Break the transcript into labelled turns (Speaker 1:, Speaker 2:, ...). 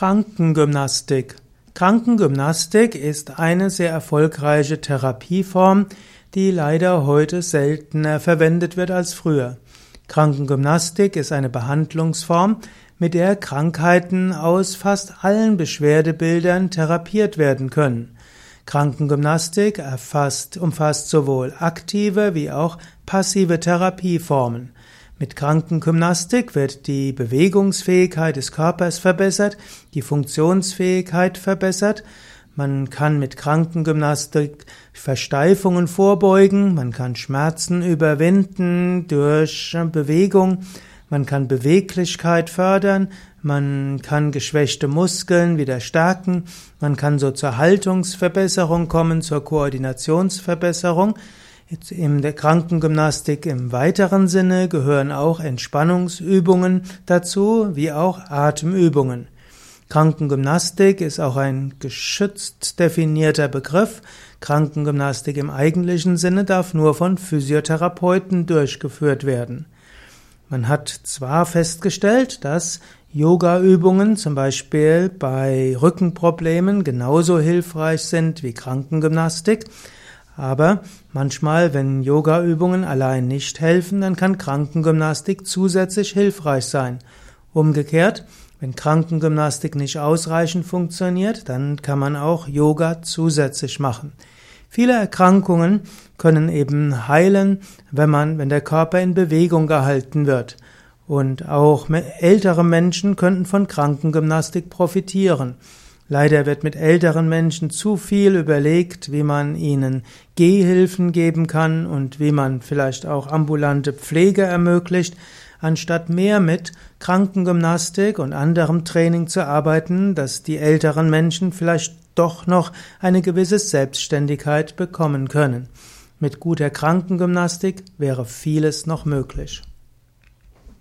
Speaker 1: Krankengymnastik. Krankengymnastik ist eine sehr erfolgreiche Therapieform, die leider heute seltener verwendet wird als früher. Krankengymnastik ist eine Behandlungsform, mit der Krankheiten aus fast allen Beschwerdebildern therapiert werden können. Krankengymnastik erfasst, umfasst sowohl aktive wie auch passive Therapieformen. Mit Krankengymnastik wird die Bewegungsfähigkeit des Körpers verbessert, die Funktionsfähigkeit verbessert. Man kann mit Krankengymnastik Versteifungen vorbeugen, man kann Schmerzen überwinden durch Bewegung, man kann Beweglichkeit fördern, man kann geschwächte Muskeln wieder stärken, man kann so zur Haltungsverbesserung kommen, zur Koordinationsverbesserung. In der Krankengymnastik im weiteren Sinne gehören auch Entspannungsübungen dazu, wie auch Atemübungen. Krankengymnastik ist auch ein geschützt definierter Begriff. Krankengymnastik im eigentlichen Sinne darf nur von Physiotherapeuten durchgeführt werden. Man hat zwar festgestellt, dass Yoga-Übungen zum Beispiel bei Rückenproblemen genauso hilfreich sind wie Krankengymnastik, aber manchmal, wenn Yoga-Übungen allein nicht helfen, dann kann Krankengymnastik zusätzlich hilfreich sein. Umgekehrt, wenn Krankengymnastik nicht ausreichend funktioniert, dann kann man auch Yoga zusätzlich machen. Viele Erkrankungen können eben heilen, wenn man, wenn der Körper in Bewegung gehalten wird. Und auch ältere Menschen könnten von Krankengymnastik profitieren. Leider wird mit älteren Menschen zu viel überlegt, wie man ihnen Gehhilfen geben kann und wie man vielleicht auch ambulante Pflege ermöglicht, anstatt mehr mit Krankengymnastik und anderem Training zu arbeiten, dass die älteren Menschen vielleicht doch noch eine gewisse Selbstständigkeit bekommen können. Mit guter Krankengymnastik wäre vieles noch möglich.